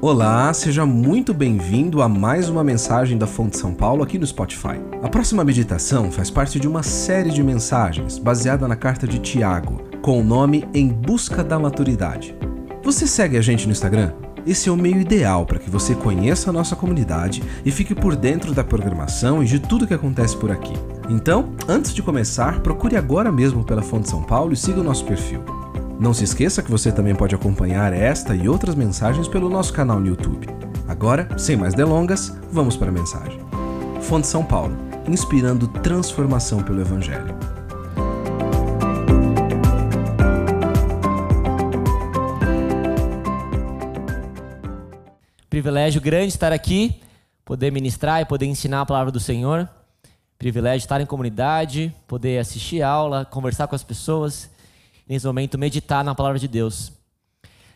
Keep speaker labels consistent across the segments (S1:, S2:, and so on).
S1: Olá, seja muito bem-vindo a mais uma mensagem da Fonte São Paulo aqui no Spotify. A próxima meditação faz parte de uma série de mensagens baseada na carta de Tiago, com o nome Em Busca da Maturidade. Você segue a gente no Instagram? Esse é o meio ideal para que você conheça a nossa comunidade e fique por dentro da programação e de tudo que acontece por aqui. Então, antes de começar, procure agora mesmo pela Fonte São Paulo e siga o nosso perfil. Não se esqueça que você também pode acompanhar esta e outras mensagens pelo nosso canal no YouTube. Agora, sem mais delongas, vamos para a mensagem. Fonte São Paulo, inspirando transformação pelo Evangelho.
S2: Privilégio grande estar aqui, poder ministrar e poder ensinar a palavra do Senhor. Privilégio estar em comunidade, poder assistir aula, conversar com as pessoas nesse momento, meditar na palavra de Deus.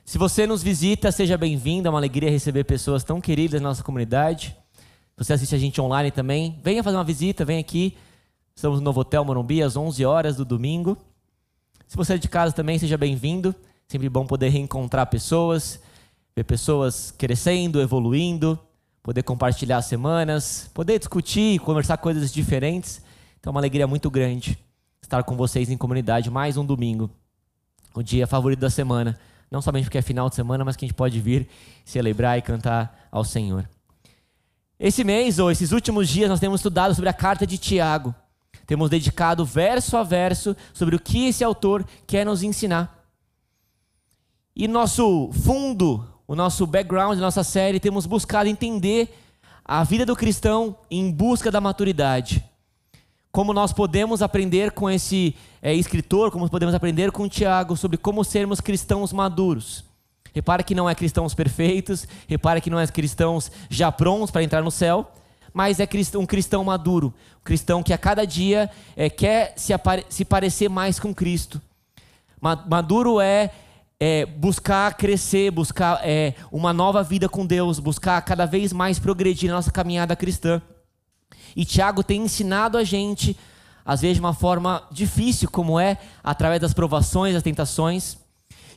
S2: Se você nos visita, seja bem-vindo. É uma alegria receber pessoas tão queridas na nossa comunidade. Você assiste a gente online também. Venha fazer uma visita, vem aqui. Estamos no Novo Hotel Morumbi às 11 horas do domingo. Se você é de casa também, seja bem-vindo. Sempre bom poder reencontrar pessoas, ver pessoas crescendo, evoluindo, poder compartilhar semanas, poder discutir, conversar coisas diferentes. Então, é uma alegria muito grande estar com vocês em comunidade mais um domingo o dia favorito da semana. Não somente porque é final de semana, mas que a gente pode vir celebrar e cantar ao Senhor. Esse mês, ou esses últimos dias, nós temos estudado sobre a carta de Tiago. Temos dedicado verso a verso sobre o que esse autor quer nos ensinar. E nosso fundo, o nosso background, nossa série, temos buscado entender a vida do cristão em busca da maturidade como nós podemos aprender com esse é, escritor, como podemos aprender com Tiago sobre como sermos cristãos maduros. Repare que não é cristãos perfeitos, repare que não é cristãos já prontos para entrar no céu, mas é um cristão maduro, um cristão que a cada dia é, quer se, se, parecer mais com Cristo. Maduro é, é buscar crescer, buscar é, uma nova vida com Deus, buscar cada vez mais progredir na nossa caminhada cristã. E Tiago tem ensinado a gente, às vezes de uma forma difícil, como é através das provações, das tentações.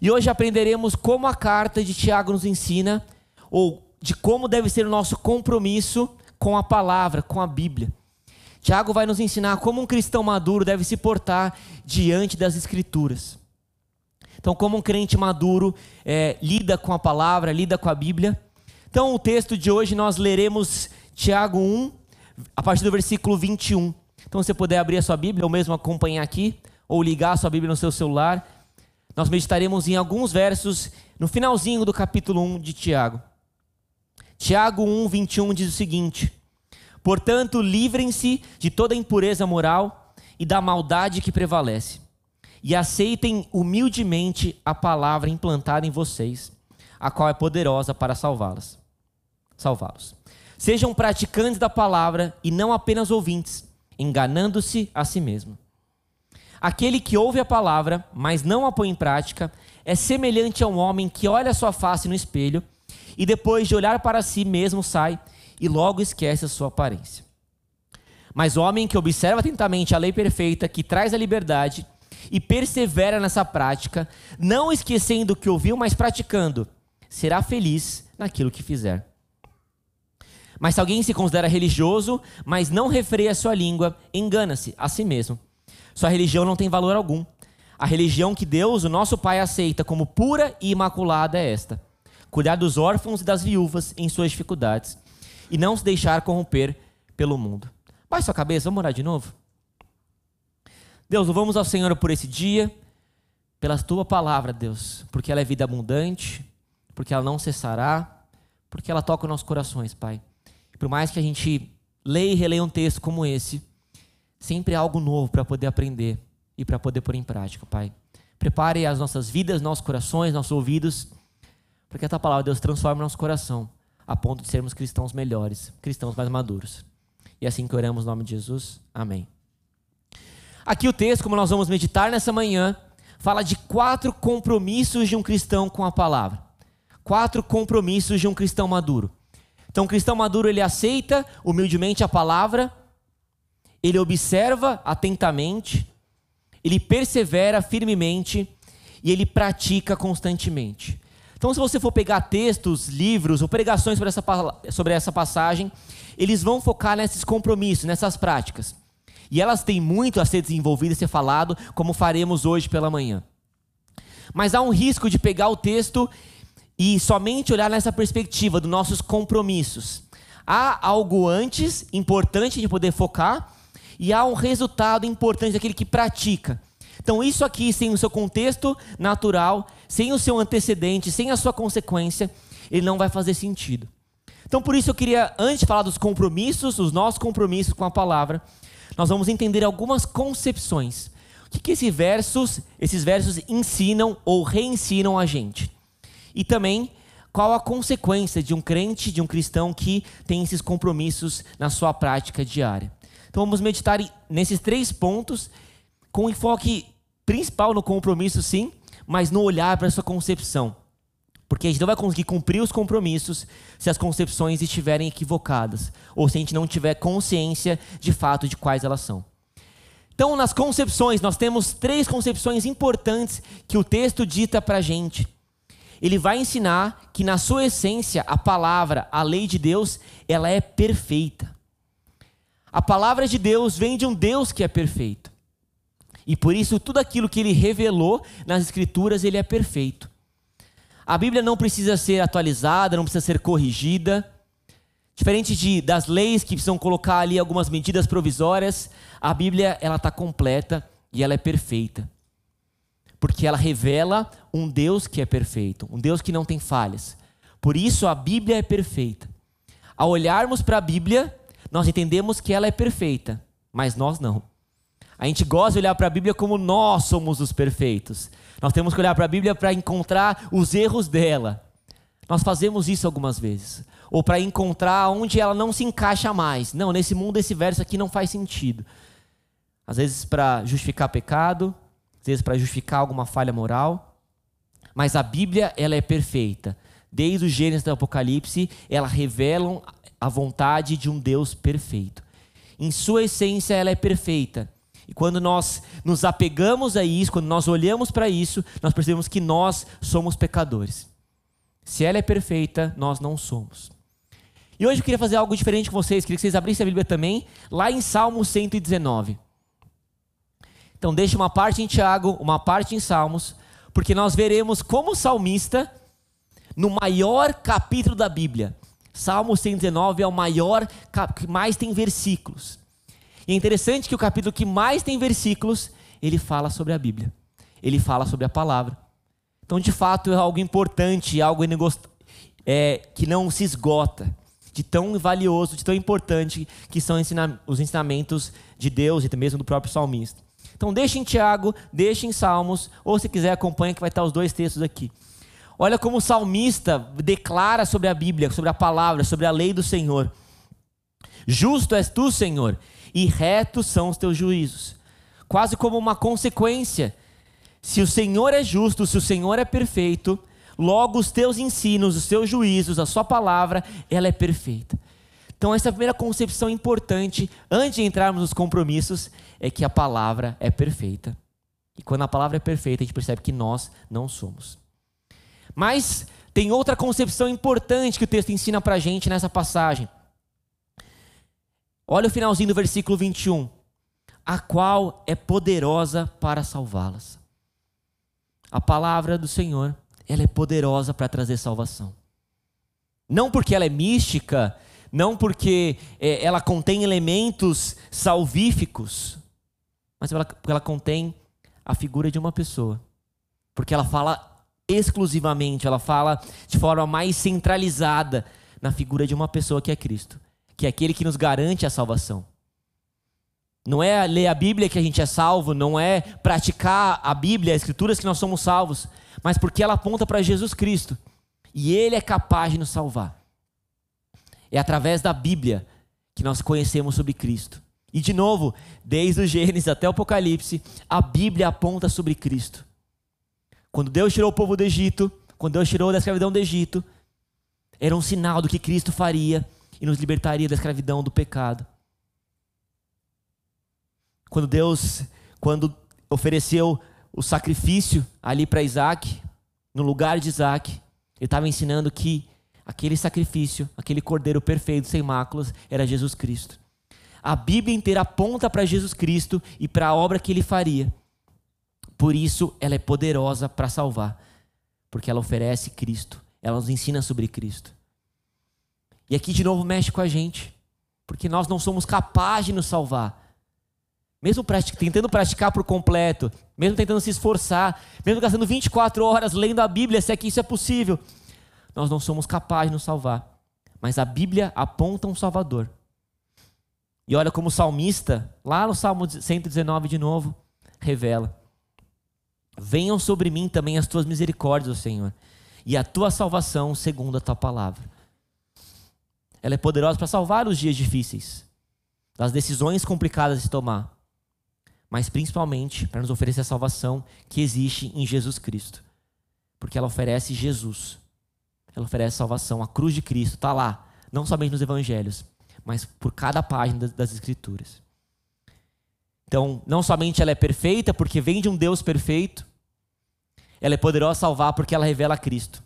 S2: E hoje aprenderemos como a carta de Tiago nos ensina, ou de como deve ser o nosso compromisso com a palavra, com a Bíblia. Tiago vai nos ensinar como um cristão maduro deve se portar diante das Escrituras. Então, como um crente maduro é, lida com a palavra, lida com a Bíblia. Então, o texto de hoje nós leremos Tiago 1, a partir do versículo 21. Então, se você puder abrir a sua Bíblia, ou mesmo acompanhar aqui, ou ligar a sua Bíblia no seu celular, nós meditaremos em alguns versos no finalzinho do capítulo 1 de Tiago. Tiago 1, 21 diz o seguinte: Portanto, livrem-se de toda impureza moral e da maldade que prevalece, e aceitem humildemente a palavra implantada em vocês, a qual é poderosa para salvá-las. Salvá-los. Sejam praticantes da palavra e não apenas ouvintes, enganando-se a si mesmo. Aquele que ouve a palavra, mas não a põe em prática, é semelhante a um homem que olha sua face no espelho e depois de olhar para si mesmo sai e logo esquece a sua aparência. Mas o homem que observa atentamente a lei perfeita que traz a liberdade e persevera nessa prática, não esquecendo o que ouviu, mas praticando, será feliz naquilo que fizer. Mas se alguém se considera religioso, mas não refreia sua língua, engana-se a si mesmo. Sua religião não tem valor algum. A religião que Deus, o nosso Pai, aceita como pura e imaculada é esta: cuidar dos órfãos e das viúvas em suas dificuldades e não se deixar corromper pelo mundo. Baixe sua cabeça, vamos orar de novo? Deus, louvamos ao Senhor por esse dia, pela tua palavra, Deus, porque ela é vida abundante, porque ela não cessará, porque ela toca os nossos corações, Pai. Por mais que a gente leia e releia um texto como esse, sempre há algo novo para poder aprender e para poder pôr em prática, Pai. Prepare as nossas vidas, nossos corações, nossos ouvidos, para que a tua palavra, Deus, transforme nosso coração a ponto de sermos cristãos melhores, cristãos mais maduros. E assim que oramos no nome de Jesus. Amém. Aqui o texto, como nós vamos meditar nessa manhã, fala de quatro compromissos de um cristão com a palavra. Quatro compromissos de um cristão maduro. Então, o cristão maduro ele aceita humildemente a palavra, ele observa atentamente, ele persevera firmemente e ele pratica constantemente. Então, se você for pegar textos, livros ou pregações sobre essa, sobre essa passagem, eles vão focar nesses compromissos, nessas práticas. E elas têm muito a ser desenvolvidas e ser falado, como faremos hoje pela manhã. Mas há um risco de pegar o texto e somente olhar nessa perspectiva dos nossos compromissos. Há algo antes importante de poder focar e há um resultado importante daquele que pratica. Então, isso aqui, sem o seu contexto natural, sem o seu antecedente, sem a sua consequência, ele não vai fazer sentido. Então, por isso eu queria, antes de falar dos compromissos, os nossos compromissos com a palavra, nós vamos entender algumas concepções. O que, que esses versos, esses versos ensinam ou reensinam a gente? E também qual a consequência de um crente, de um cristão que tem esses compromissos na sua prática diária. Então vamos meditar nesses três pontos com enfoque principal no compromisso, sim, mas no olhar para a sua concepção. Porque a gente não vai conseguir cumprir os compromissos se as concepções estiverem equivocadas, ou se a gente não tiver consciência de fato de quais elas são. Então, nas concepções, nós temos três concepções importantes que o texto dita para a gente. Ele vai ensinar que, na sua essência, a palavra, a lei de Deus, ela é perfeita. A palavra de Deus vem de um Deus que é perfeito. E por isso, tudo aquilo que ele revelou nas Escrituras, ele é perfeito. A Bíblia não precisa ser atualizada, não precisa ser corrigida. Diferente de, das leis que precisam colocar ali algumas medidas provisórias, a Bíblia ela está completa e ela é perfeita. Porque ela revela um Deus que é perfeito, um Deus que não tem falhas. Por isso a Bíblia é perfeita. Ao olharmos para a Bíblia, nós entendemos que ela é perfeita, mas nós não. A gente gosta de olhar para a Bíblia como nós somos os perfeitos. Nós temos que olhar para a Bíblia para encontrar os erros dela. Nós fazemos isso algumas vezes. Ou para encontrar onde ela não se encaixa mais. Não, nesse mundo esse verso aqui não faz sentido. Às vezes para justificar pecado, para justificar alguma falha moral. Mas a Bíblia, ela é perfeita. Desde o Gênesis do Apocalipse, ela revela a vontade de um Deus perfeito. Em sua essência, ela é perfeita. E quando nós nos apegamos a isso, quando nós olhamos para isso, nós percebemos que nós somos pecadores. Se ela é perfeita, nós não somos. E hoje eu queria fazer algo diferente com vocês, queria que vocês abrissem a Bíblia também, lá em Salmo 119. Então deixe uma parte em Tiago, uma parte em Salmos, porque nós veremos como o salmista, no maior capítulo da Bíblia, Salmo 119 é o maior, que mais tem versículos. E é interessante que o capítulo que mais tem versículos, ele fala sobre a Bíblia. Ele fala sobre a palavra. Então, de fato, é algo importante, algo é, que não se esgota, de tão valioso, de tão importante que são os ensinamentos de Deus e mesmo do próprio salmista. Então, deixe em Tiago, deixe em Salmos, ou se quiser, acompanhe que vai estar os dois textos aqui. Olha como o salmista declara sobre a Bíblia, sobre a palavra, sobre a lei do Senhor. Justo és tu, Senhor, e retos são os teus juízos. Quase como uma consequência. Se o Senhor é justo, se o Senhor é perfeito, logo os teus ensinos, os teus juízos, a sua palavra, ela é perfeita. Então, essa primeira concepção importante, antes de entrarmos nos compromissos, é que a palavra é perfeita. E quando a palavra é perfeita, a gente percebe que nós não somos. Mas tem outra concepção importante que o texto ensina para a gente nessa passagem. Olha o finalzinho do versículo 21. A qual é poderosa para salvá-las. A palavra do Senhor, ela é poderosa para trazer salvação. Não porque ela é mística, não porque é, ela contém elementos salvíficos, mas ela, porque ela contém a figura de uma pessoa. Porque ela fala exclusivamente, ela fala de forma mais centralizada na figura de uma pessoa que é Cristo que é aquele que nos garante a salvação. Não é ler a Bíblia que a gente é salvo, não é praticar a Bíblia, as Escrituras que nós somos salvos, mas porque ela aponta para Jesus Cristo e Ele é capaz de nos salvar. É através da Bíblia que nós conhecemos sobre Cristo. E de novo, desde o Gênesis até o Apocalipse, a Bíblia aponta sobre Cristo. Quando Deus tirou o povo do Egito, quando Deus tirou da escravidão do Egito, era um sinal do que Cristo faria e nos libertaria da escravidão do pecado. Quando Deus, quando ofereceu o sacrifício ali para Isaac, no lugar de Isaac, Ele estava ensinando que aquele sacrifício, aquele cordeiro perfeito, sem máculas, era Jesus Cristo. A Bíblia inteira aponta para Jesus Cristo e para a obra que ele faria. Por isso, ela é poderosa para salvar, porque ela oferece Cristo, ela nos ensina sobre Cristo. E aqui de novo mexe com a gente, porque nós não somos capazes de nos salvar. Mesmo tentando praticar por completo, mesmo tentando se esforçar, mesmo gastando 24 horas lendo a Bíblia, se é que isso é possível, nós não somos capazes de nos salvar. Mas a Bíblia aponta um Salvador. E olha como o salmista, lá no Salmo 119 de novo, revela: Venham sobre mim também as tuas misericórdias, Senhor, e a tua salvação segundo a tua palavra. Ela é poderosa para salvar os dias difíceis, das decisões complicadas de tomar, mas principalmente para nos oferecer a salvação que existe em Jesus Cristo. Porque ela oferece Jesus. Ela oferece salvação. A cruz de Cristo está lá, não somente nos evangelhos, mas por cada página das Escrituras. Então, não somente ela é perfeita porque vem de um Deus perfeito, ela é poderosa salvar porque ela revela Cristo.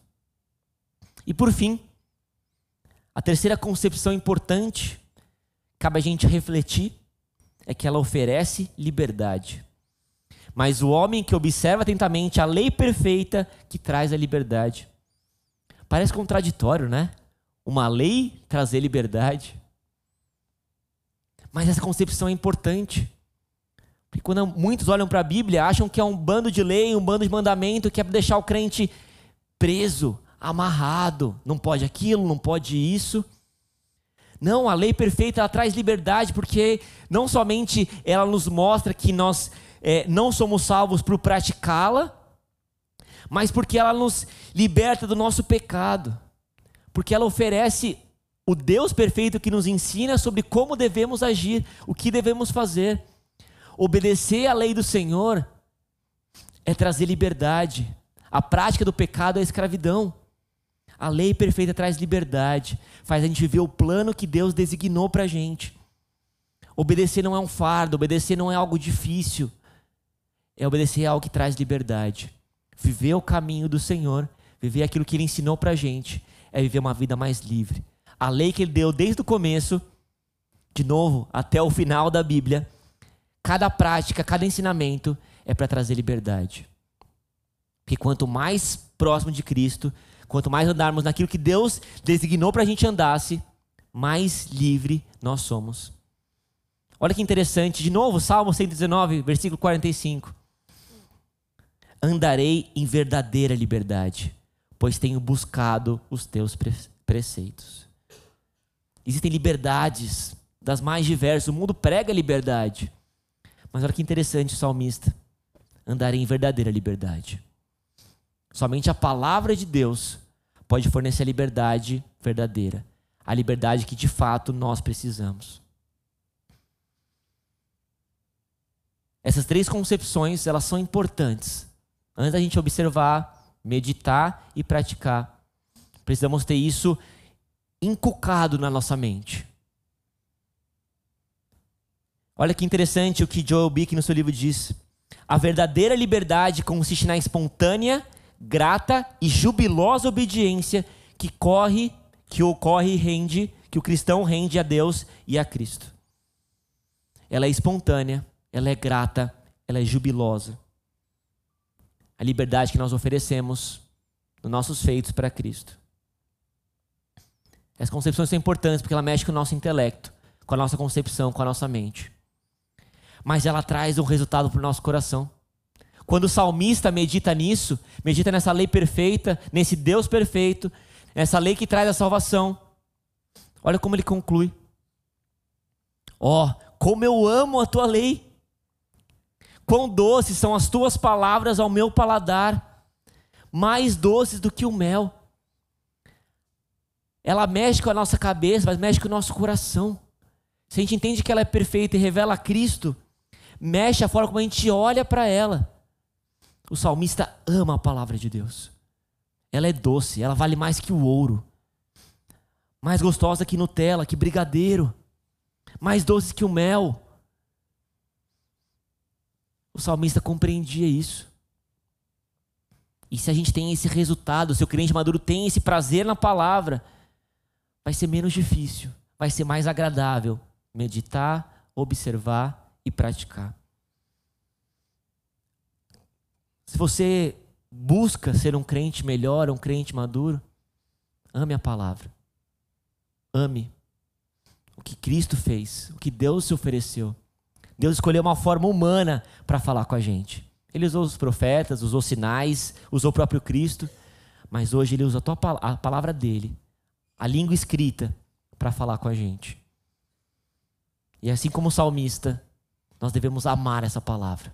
S2: E por fim, a terceira concepção importante, cabe a gente refletir, é que ela oferece liberdade. Mas o homem que observa atentamente a lei perfeita que traz a liberdade. Parece contraditório, né? Uma lei trazer liberdade. Mas essa concepção é importante. Porque quando muitos olham para a Bíblia, acham que é um bando de lei, um bando de mandamento que é deixar o crente preso, amarrado, não pode aquilo, não pode isso. Não, a lei perfeita ela traz liberdade, porque não somente ela nos mostra que nós é, não somos salvos por praticá-la, mas porque ela nos liberta do nosso pecado, porque ela oferece o Deus perfeito que nos ensina sobre como devemos agir, o que devemos fazer. Obedecer à lei do Senhor é trazer liberdade. A prática do pecado é a escravidão. A lei perfeita traz liberdade, faz a gente viver o plano que Deus designou para a gente. Obedecer não é um fardo, obedecer não é algo difícil. É obedecer algo que traz liberdade. Viver o caminho do Senhor, viver aquilo que Ele ensinou para a gente, é viver uma vida mais livre. A lei que Ele deu desde o começo, de novo, até o final da Bíblia, cada prática, cada ensinamento é para trazer liberdade. Porque quanto mais próximo de Cristo, Quanto mais andarmos naquilo que Deus designou para a gente andasse, mais livre nós somos. Olha que interessante, de novo, Salmo 119, versículo 45. Andarei em verdadeira liberdade, pois tenho buscado os teus preceitos. Existem liberdades das mais diversas, o mundo prega liberdade. Mas olha que interessante salmista. Andarei em verdadeira liberdade. Somente a palavra de Deus pode fornecer a liberdade verdadeira, a liberdade que de fato nós precisamos. Essas três concepções, elas são importantes. Antes da gente observar, meditar e praticar, precisamos ter isso inculcado na nossa mente. Olha que interessante o que Joel Bick no seu livro diz. A verdadeira liberdade consiste na espontânea grata e jubilosa obediência que corre, que ocorre e rende, que o cristão rende a Deus e a Cristo. Ela é espontânea, ela é grata, ela é jubilosa. A liberdade que nós oferecemos nos nossos feitos para Cristo. Essas concepções são importantes porque ela mexe com o nosso intelecto, com a nossa concepção, com a nossa mente. Mas ela traz um resultado para o nosso coração. Quando o salmista medita nisso, medita nessa lei perfeita, nesse Deus perfeito, nessa lei que traz a salvação, olha como ele conclui: Ó, oh, como eu amo a tua lei! Quão doces são as tuas palavras ao meu paladar, mais doces do que o mel. Ela mexe com a nossa cabeça, mas mexe com o nosso coração. Se a gente entende que ela é perfeita e revela a Cristo, mexe a forma como a gente olha para ela. O salmista ama a palavra de Deus. Ela é doce, ela vale mais que o ouro. Mais gostosa que Nutella, que brigadeiro. Mais doce que o mel. O salmista compreendia isso. E se a gente tem esse resultado, se o crente maduro tem esse prazer na palavra, vai ser menos difícil, vai ser mais agradável meditar, observar e praticar. Se você busca ser um crente melhor, um crente maduro, ame a palavra. Ame o que Cristo fez, o que Deus se ofereceu. Deus escolheu uma forma humana para falar com a gente. Ele usou os profetas, usou sinais, usou o próprio Cristo, mas hoje ele usa a palavra dele, a língua escrita, para falar com a gente. E assim como o salmista, nós devemos amar essa palavra.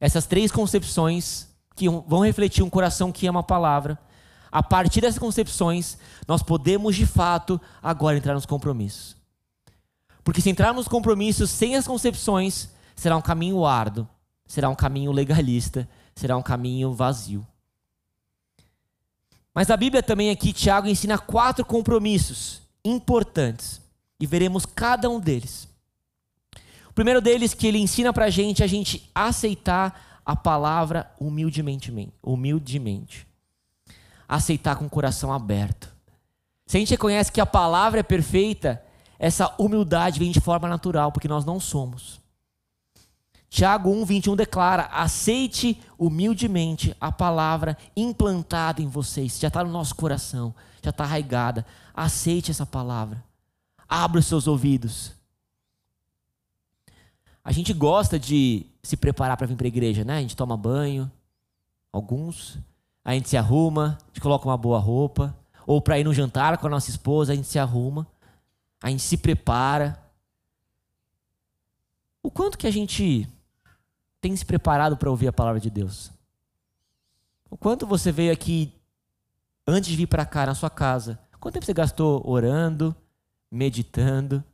S2: Essas três concepções que vão refletir um coração que ama a palavra, a partir dessas concepções, nós podemos de fato agora entrar nos compromissos. Porque se entrarmos nos compromissos sem as concepções, será um caminho árduo, será um caminho legalista, será um caminho vazio. Mas a Bíblia também aqui, Tiago ensina quatro compromissos importantes e veremos cada um deles. O primeiro deles que ele ensina para a gente é a gente aceitar a palavra humildemente, humildemente. Aceitar com o coração aberto. Se a gente reconhece que a palavra é perfeita, essa humildade vem de forma natural, porque nós não somos. Tiago 1, 21 declara: aceite humildemente a palavra implantada em vocês, já está no nosso coração, já está arraigada. Aceite essa palavra. Abra os seus ouvidos. A gente gosta de se preparar para vir para a igreja, né? A gente toma banho, alguns, a gente se arruma, a gente coloca uma boa roupa, ou para ir no jantar com a nossa esposa, a gente se arruma, a gente se prepara. O quanto que a gente tem se preparado para ouvir a palavra de Deus? O quanto você veio aqui antes de vir para cá na sua casa? Quanto tempo você gastou orando, meditando,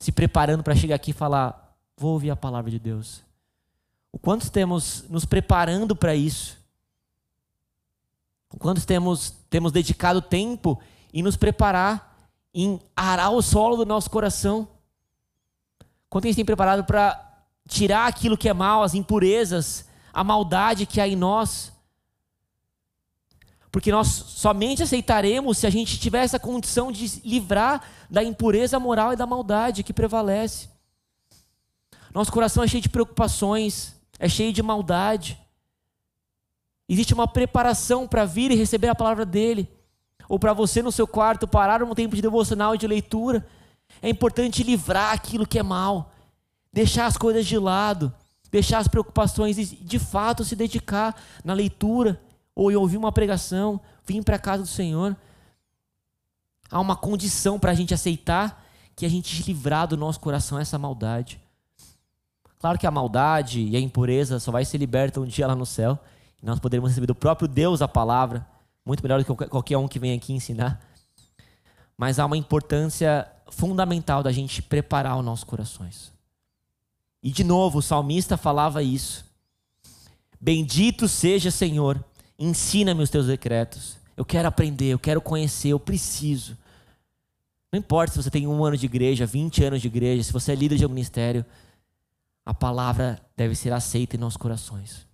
S2: se preparando para chegar aqui e falar: vou ouvir a palavra de Deus? O quanto temos nos preparando para isso? O quanto temos, temos dedicado tempo em nos preparar, em arar o solo do nosso coração? Quanto a gente tem preparado para tirar aquilo que é mal, as impurezas, a maldade que há em nós. Porque nós somente aceitaremos se a gente tiver essa condição de livrar da impureza moral e da maldade que prevalece. Nosso coração é cheio de preocupações, é cheio de maldade. Existe uma preparação para vir e receber a palavra dele. Ou para você no seu quarto parar um tempo de devocional e de leitura. É importante livrar aquilo que é mal deixar as coisas de lado, deixar as preocupações e de fato se dedicar na leitura ou em ouvir uma pregação, vir para a casa do Senhor. Há uma condição para a gente aceitar que a gente livrar do nosso coração essa maldade. Claro que a maldade e a impureza só vai ser liberta um dia lá no céu. E nós poderemos receber do próprio Deus a palavra, muito melhor do que qualquer um que vem aqui ensinar. Mas há uma importância fundamental da gente preparar os nossos corações. E de novo, o salmista falava isso. Bendito seja, Senhor, ensina-me os teus decretos. Eu quero aprender, eu quero conhecer, eu preciso. Não importa se você tem um ano de igreja, 20 anos de igreja, se você é líder de um ministério, a palavra deve ser aceita em nossos corações.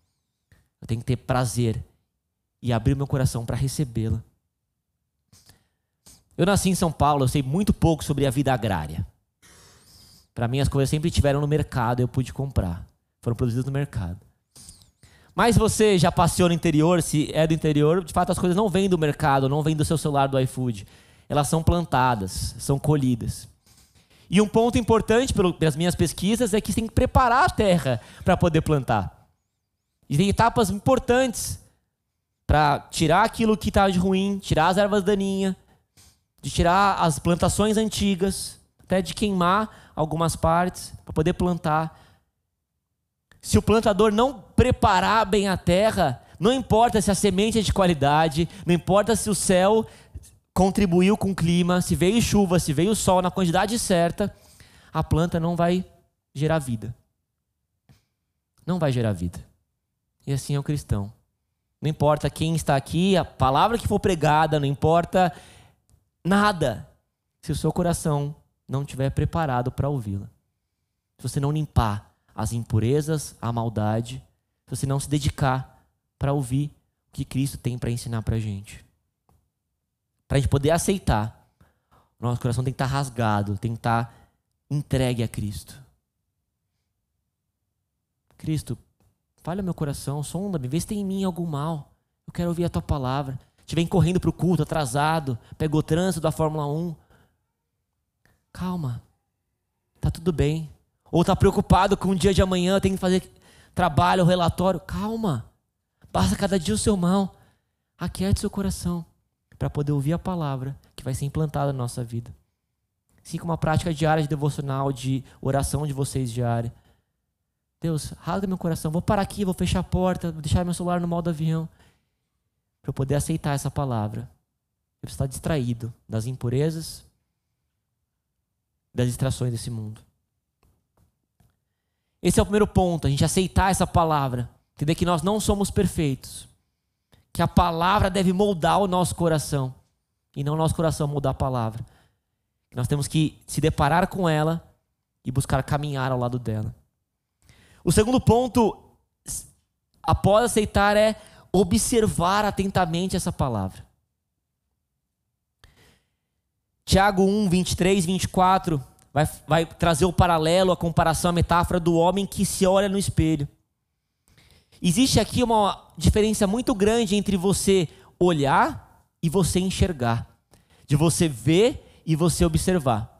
S2: Eu tenho que ter prazer e abrir meu coração para recebê-la. Eu nasci em São Paulo, eu sei muito pouco sobre a vida agrária. Para mim, as coisas sempre estiveram no mercado, eu pude comprar. Foram produzidas no mercado. Mas você já passeou no interior, se é do interior, de fato as coisas não vêm do mercado, não vêm do seu celular do iFood. Elas são plantadas, são colhidas. E um ponto importante pelas minhas pesquisas é que você tem que preparar a terra para poder plantar. E tem etapas importantes para tirar aquilo que está de ruim, tirar as ervas daninhas, de tirar as plantações antigas, até de queimar algumas partes para poder plantar. Se o plantador não preparar bem a terra, não importa se a semente é de qualidade, não importa se o céu contribuiu com o clima, se veio chuva, se veio sol na quantidade certa, a planta não vai gerar vida. Não vai gerar vida. E assim é o cristão. Não importa quem está aqui, a palavra que for pregada, não importa nada. Se o seu coração não estiver preparado para ouvi-la. Se você não limpar as impurezas, a maldade, se você não se dedicar para ouvir o que Cristo tem para ensinar para a gente. Para a gente poder aceitar, nosso coração tem que estar tá rasgado, tem que estar tá entregue a Cristo. Cristo, falha meu coração, sonda-me, vê se tem em mim algum mal. Eu quero ouvir a tua palavra. Te vem correndo para o culto, atrasado, pegou trânsito da Fórmula 1. Calma, tá tudo bem. Ou tá preocupado com o dia de amanhã, tem que fazer trabalho, relatório. Calma, passa cada dia o seu mal. Aquiete seu coração para poder ouvir a palavra que vai ser implantada na nossa vida. Assim como uma prática diária de devocional, de oração de vocês diária. Deus, rasga meu coração. Vou parar aqui, vou fechar a porta, vou deixar meu celular no modo avião. Para eu poder aceitar essa palavra. Eu preciso estar distraído das impurezas, das distrações desse mundo. Esse é o primeiro ponto, a gente aceitar essa palavra. Entender que nós não somos perfeitos. Que a palavra deve moldar o nosso coração. E não o nosso coração mudar a palavra. Nós temos que se deparar com ela e buscar caminhar ao lado dela. O segundo ponto, após aceitar, é observar atentamente essa palavra. Tiago 1, 23, 24 vai, vai trazer o paralelo, a comparação, a metáfora do homem que se olha no espelho. Existe aqui uma diferença muito grande entre você olhar e você enxergar, de você ver e você observar.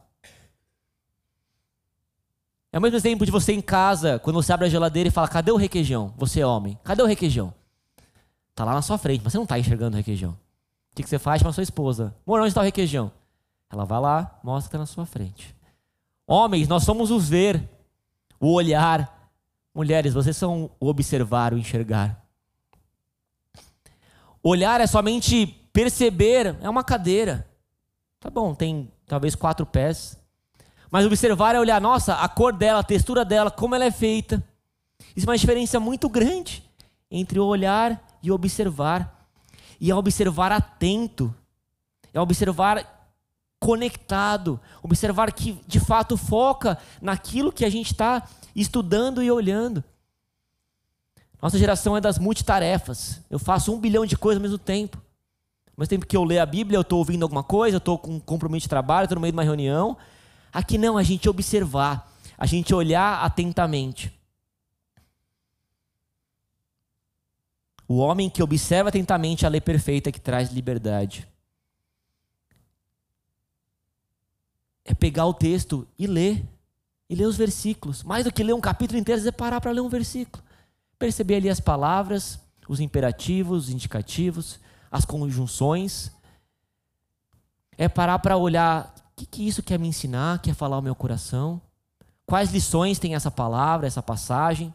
S2: É o mesmo exemplo de você em casa, quando você abre a geladeira e fala: cadê o requeijão? Você é homem, cadê o requeijão? Tá lá na sua frente, mas você não está enxergando o requeijão. O que, que você faz com a sua esposa? Amor, onde está o requeijão? Ela vai lá, mostra que está na sua frente. Homens, nós somos o ver, o olhar. Mulheres, vocês são o observar, o enxergar. Olhar é somente perceber, é uma cadeira. Tá bom, tem talvez quatro pés. Mas observar é olhar, nossa, a cor dela, a textura dela, como ela é feita. Isso é uma diferença muito grande entre olhar e observar. E é observar atento. É observar conectado, observar que de fato foca naquilo que a gente está estudando e olhando. Nossa geração é das multitarefas. Eu faço um bilhão de coisas ao mesmo tempo. Mesmo tempo que eu leio a Bíblia, eu estou ouvindo alguma coisa, eu estou com um compromisso de trabalho, estou no meio de uma reunião. Aqui não, a gente observar, a gente olhar atentamente. O homem que observa atentamente a lei perfeita que traz liberdade. é pegar o texto e ler. E ler os versículos. Mais do que ler um capítulo inteiro, é parar para ler um versículo. Perceber ali as palavras, os imperativos, os indicativos, as conjunções. É parar para olhar que, que isso quer me ensinar, quer falar ao meu coração. Quais lições tem essa palavra, essa passagem.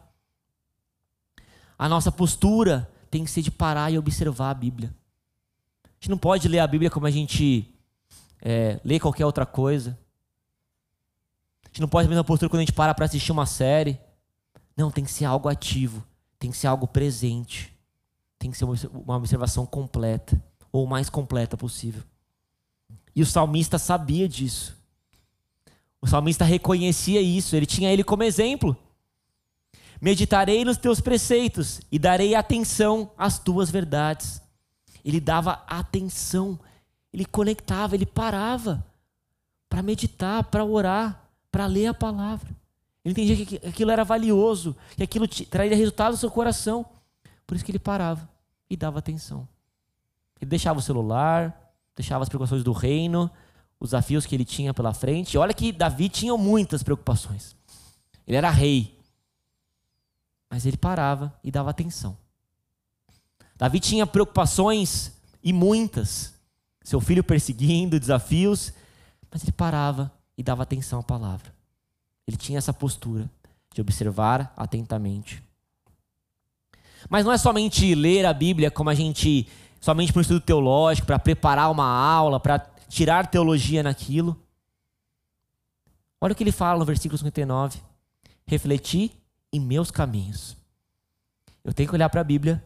S2: A nossa postura tem que ser de parar e observar a Bíblia. A gente não pode ler a Bíblia como a gente é, ler qualquer outra coisa. A gente não pode ter a mesma postura quando a gente para para assistir uma série. Não, tem que ser algo ativo. Tem que ser algo presente. Tem que ser uma observação completa. Ou o mais completa possível. E o salmista sabia disso. O salmista reconhecia isso. Ele tinha ele como exemplo. Meditarei nos teus preceitos e darei atenção às tuas verdades. Ele dava atenção ele conectava, ele parava para meditar, para orar, para ler a palavra. Ele entendia que aquilo era valioso, que aquilo traria resultado no seu coração. Por isso que ele parava e dava atenção. Ele deixava o celular, deixava as preocupações do reino, os desafios que ele tinha pela frente. E olha que Davi tinha muitas preocupações. Ele era rei. Mas ele parava e dava atenção. Davi tinha preocupações e muitas seu filho perseguindo, desafios, mas ele parava e dava atenção à palavra. Ele tinha essa postura de observar atentamente. Mas não é somente ler a Bíblia como a gente, somente para um estudo teológico, para preparar uma aula, para tirar teologia naquilo. Olha o que ele fala no versículo 59. Refleti em meus caminhos. Eu tenho que olhar para a Bíblia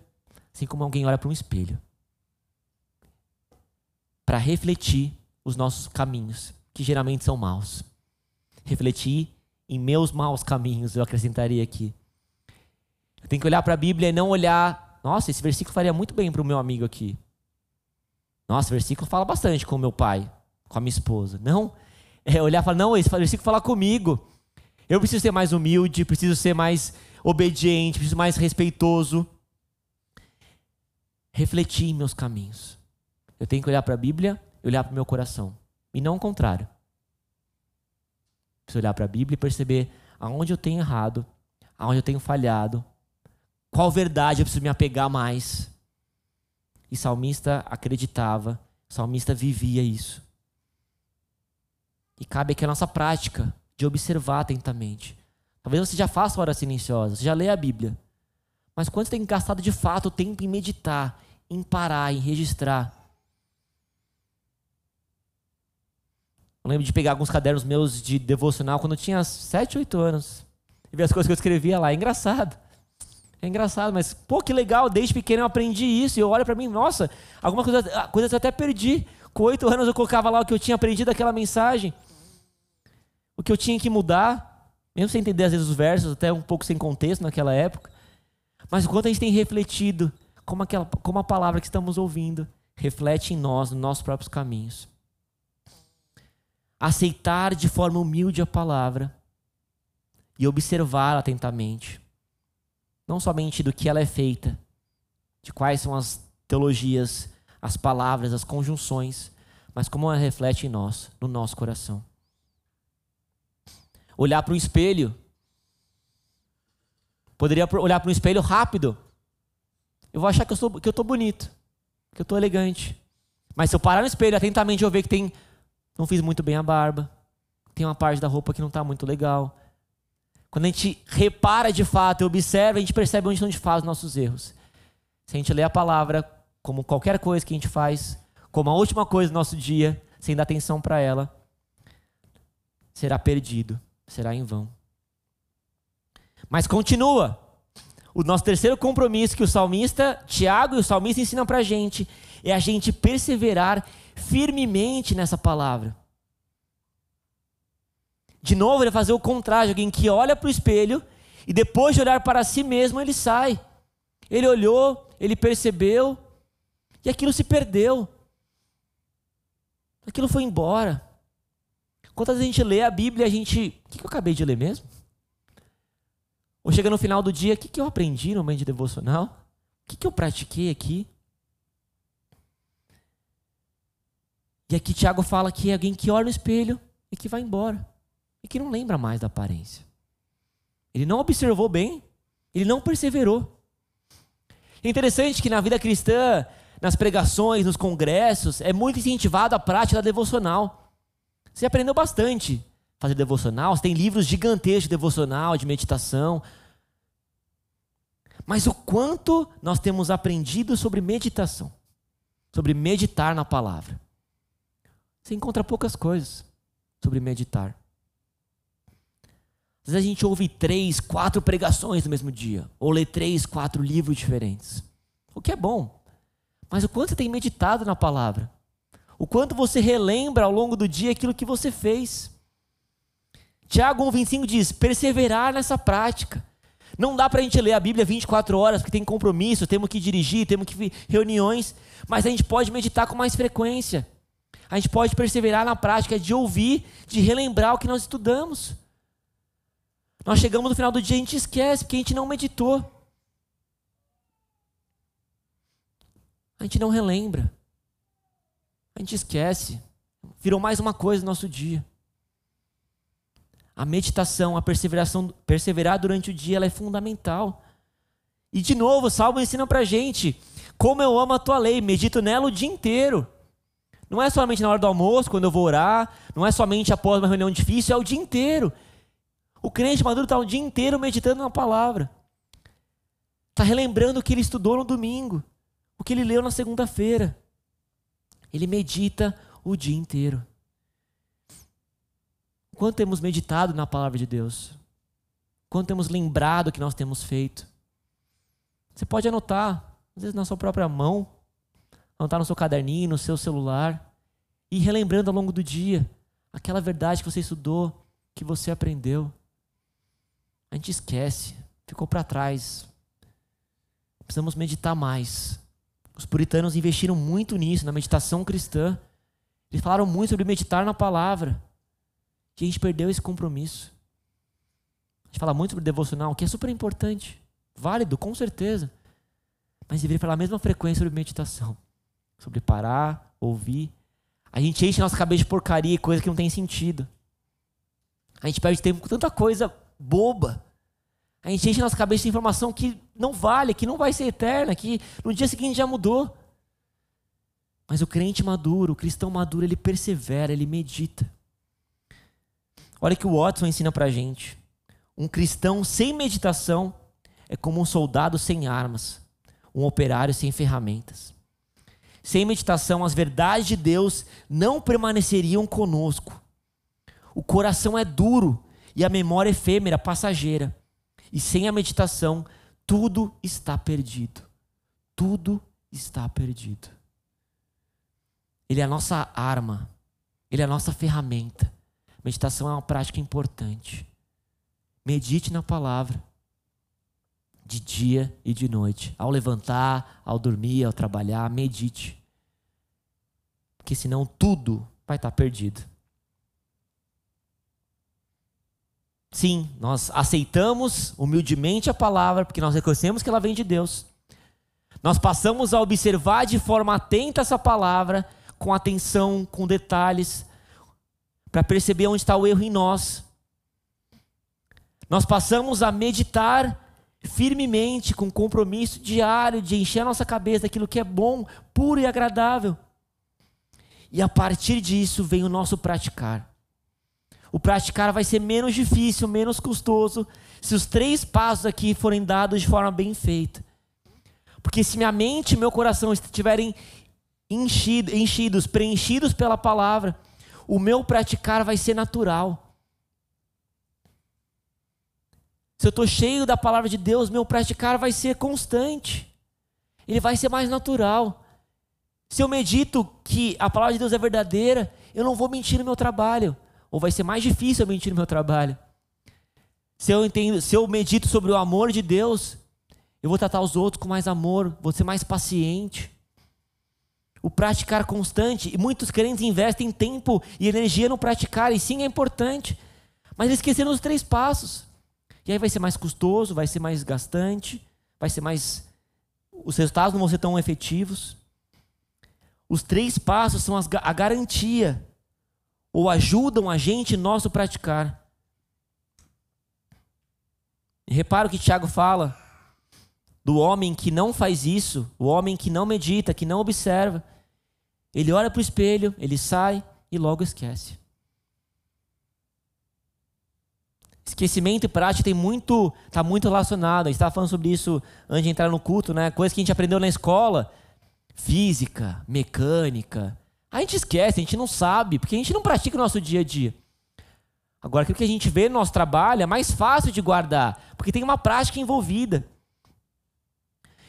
S2: assim como alguém olha para um espelho para refletir os nossos caminhos, que geralmente são maus. Refletir em meus maus caminhos, eu acrescentaria aqui. Eu tenho que olhar para a Bíblia e não olhar nossa, esse versículo faria muito bem para o meu amigo aqui. Nossa, versículo fala bastante com o meu pai, com a minha esposa. Não, é olhar e falar, não, esse versículo fala comigo. Eu preciso ser mais humilde, preciso ser mais obediente, preciso ser mais respeitoso. Refletir em meus caminhos. Eu tenho que olhar para a Bíblia e olhar para o meu coração. E não o contrário. Preciso olhar para a Bíblia e perceber aonde eu tenho errado, aonde eu tenho falhado, qual verdade eu preciso me apegar mais. E salmista acreditava, salmista vivia isso. E cabe aqui a nossa prática de observar atentamente. Talvez você já faça hora silenciosa, você já lê a Bíblia. Mas quando você tem gastado de fato o tempo em meditar, em parar, em registrar? Eu lembro de pegar alguns cadernos meus de devocional quando eu tinha 7, 8 anos. E ver as coisas que eu escrevia lá. É engraçado. É engraçado, mas, pô, que legal, desde pequeno eu aprendi isso. E eu olho para mim, nossa, algumas coisas, ah, coisas eu até perdi. Com oito anos eu colocava lá o que eu tinha aprendido daquela mensagem. O que eu tinha que mudar. Mesmo sem entender às vezes os versos, até um pouco sem contexto naquela época. Mas o quanto a gente tem refletido como, aquela, como a palavra que estamos ouvindo reflete em nós, nos nossos próprios caminhos. Aceitar de forma humilde a palavra e observar atentamente não somente do que ela é feita, de quais são as teologias, as palavras, as conjunções, mas como ela reflete em nós, no nosso coração. Olhar para o espelho. Poderia olhar para um espelho rápido. Eu vou achar que eu, sou, que eu tô bonito, que eu tô elegante. Mas se eu parar no espelho atentamente, eu ver que tem. Não fiz muito bem a barba. Tem uma parte da roupa que não está muito legal. Quando a gente repara de fato e observa, a gente percebe onde estão de fato os nossos erros. Se a gente lê a palavra como qualquer coisa que a gente faz, como a última coisa do nosso dia, sem dar atenção para ela, será perdido, será em vão. Mas continua. O nosso terceiro compromisso que o salmista, Tiago e o salmista ensinam para a gente é a gente perseverar firmemente nessa palavra. De novo, ele vai fazer o contrário, alguém que olha para o espelho e depois de olhar para si mesmo, ele sai. Ele olhou, ele percebeu e aquilo se perdeu. Aquilo foi embora. Quantas vezes a gente lê a Bíblia a gente. O que eu acabei de ler mesmo? Ou chega no final do dia, o que eu aprendi no momento de devocional? O que eu pratiquei aqui? E aqui Tiago fala que é alguém que olha no espelho e que vai embora e que não lembra mais da aparência. Ele não observou bem, ele não perseverou. É interessante que na vida cristã, nas pregações, nos congressos, é muito incentivado a prática da devocional. Você aprendeu bastante a fazer devocional, você tem livros gigantescos de devocional, de meditação. Mas o quanto nós temos aprendido sobre meditação, sobre meditar na palavra. Você encontra poucas coisas sobre meditar. Às vezes a gente ouve três, quatro pregações no mesmo dia, ou lê três, quatro livros diferentes. O que é bom. Mas o quanto você tem meditado na palavra? O quanto você relembra ao longo do dia aquilo que você fez? Tiago 1,25 diz: perseverar nessa prática. Não dá para a gente ler a Bíblia 24 horas, porque tem compromisso, temos que dirigir, temos que reuniões, mas a gente pode meditar com mais frequência. A gente pode perseverar na prática de ouvir, de relembrar o que nós estudamos. Nós chegamos no final do dia e a gente esquece, porque a gente não meditou. A gente não relembra. A gente esquece. Virou mais uma coisa no nosso dia. A meditação, a perseveração, perseverar durante o dia, ela é fundamental. E de novo, o Salmo ensina pra gente como eu amo a tua lei, medito nela o dia inteiro. Não é somente na hora do almoço, quando eu vou orar, não é somente após uma reunião difícil, é o dia inteiro. O crente maduro está o dia inteiro meditando na palavra. Está relembrando o que ele estudou no domingo, o que ele leu na segunda-feira. Ele medita o dia inteiro. Quanto temos meditado na palavra de Deus? Quanto temos lembrado o que nós temos feito? Você pode anotar, às vezes na sua própria mão, anotar no seu caderninho, no seu celular, e relembrando ao longo do dia aquela verdade que você estudou, que você aprendeu. A gente esquece, ficou para trás. Precisamos meditar mais. Os puritanos investiram muito nisso, na meditação cristã. Eles falaram muito sobre meditar na palavra. E a gente perdeu esse compromisso. A gente fala muito sobre devocional, que é super importante. Válido, com certeza. Mas deveria falar a mesma frequência sobre meditação. Sobre parar, ouvir. A gente enche nossa cabeça de porcaria e coisa que não tem sentido. A gente perde tempo com tanta coisa boba. A gente enche nossa cabeça de informação que não vale, que não vai ser eterna, que no dia seguinte já mudou. Mas o crente maduro, o cristão maduro, ele persevera, ele medita. Olha que o Watson ensina pra gente. Um cristão sem meditação é como um soldado sem armas, um operário sem ferramentas. Sem meditação, as verdades de Deus não permaneceriam conosco. O coração é duro e a memória efêmera, passageira. E sem a meditação, tudo está perdido. Tudo está perdido. Ele é a nossa arma, ele é a nossa ferramenta. Meditação é uma prática importante. Medite na palavra, de dia e de noite. Ao levantar, ao dormir, ao trabalhar, medite. Porque senão tudo vai estar perdido. Sim, nós aceitamos humildemente a palavra, porque nós reconhecemos que ela vem de Deus. Nós passamos a observar de forma atenta essa palavra, com atenção, com detalhes, para perceber onde está o erro em nós. Nós passamos a meditar firmemente, com compromisso diário de encher a nossa cabeça daquilo que é bom, puro e agradável. E a partir disso vem o nosso praticar. O praticar vai ser menos difícil, menos custoso, se os três passos aqui forem dados de forma bem feita. Porque se minha mente e meu coração estiverem enchido, enchidos, preenchidos pela palavra, o meu praticar vai ser natural. Se eu estou cheio da palavra de Deus, meu praticar vai ser constante. Ele vai ser mais natural. Se eu medito que a palavra de Deus é verdadeira, eu não vou mentir no meu trabalho. Ou vai ser mais difícil eu mentir no meu trabalho. Se eu entendo, se eu medito sobre o amor de Deus, eu vou tratar os outros com mais amor, vou ser mais paciente o praticar constante. E muitos crentes investem tempo e energia no praticar, e sim é importante. Mas esqueceram os três passos. E aí vai ser mais custoso, vai ser mais gastante, vai ser mais. Os resultados não vão ser tão efetivos. Os três passos são as, a garantia, ou ajudam a gente nosso praticar. E repara o que Tiago fala do homem que não faz isso, o homem que não medita, que não observa. Ele olha para o espelho, ele sai e logo esquece. Esquecimento e prática tem muito, está muito relacionado. A gente estava falando sobre isso antes de entrar no culto, né? Coisa que a gente aprendeu na escola, física, mecânica. A gente esquece, a gente não sabe, porque a gente não pratica o nosso dia a dia. Agora, aquilo que a gente vê no nosso trabalho é mais fácil de guardar, porque tem uma prática envolvida.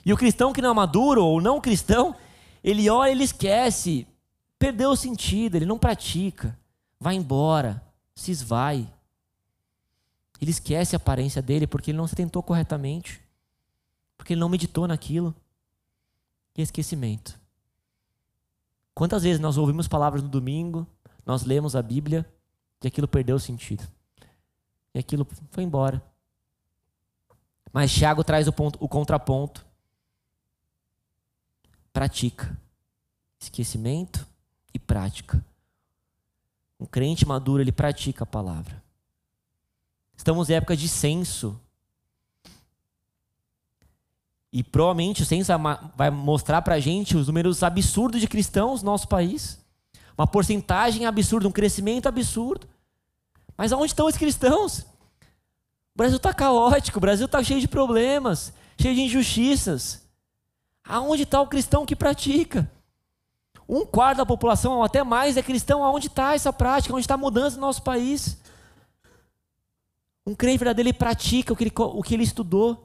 S2: E o cristão que não é maduro, ou não cristão, ele olha, ele esquece, perdeu o sentido, ele não pratica, vai embora, se esvai. Ele esquece a aparência dele porque ele não se tentou corretamente, porque ele não meditou naquilo. E esquecimento. Quantas vezes nós ouvimos palavras no domingo, nós lemos a Bíblia e aquilo perdeu o sentido. E aquilo foi embora. Mas Tiago traz o, ponto, o contraponto pratica. Esquecimento e prática. Um crente maduro, ele pratica a palavra. Estamos em época de censo. E provavelmente o censo vai mostrar para a gente os números absurdos de cristãos no nosso país. Uma porcentagem absurda, um crescimento absurdo. Mas aonde estão os cristãos? O Brasil está caótico, o Brasil está cheio de problemas, cheio de injustiças. Aonde está o cristão que pratica? Um quarto da população, ou até mais, é cristão. Aonde está essa prática? Onde está a mudança no nosso país? Um crente verdadeiro, ele pratica o que ele, o que ele estudou,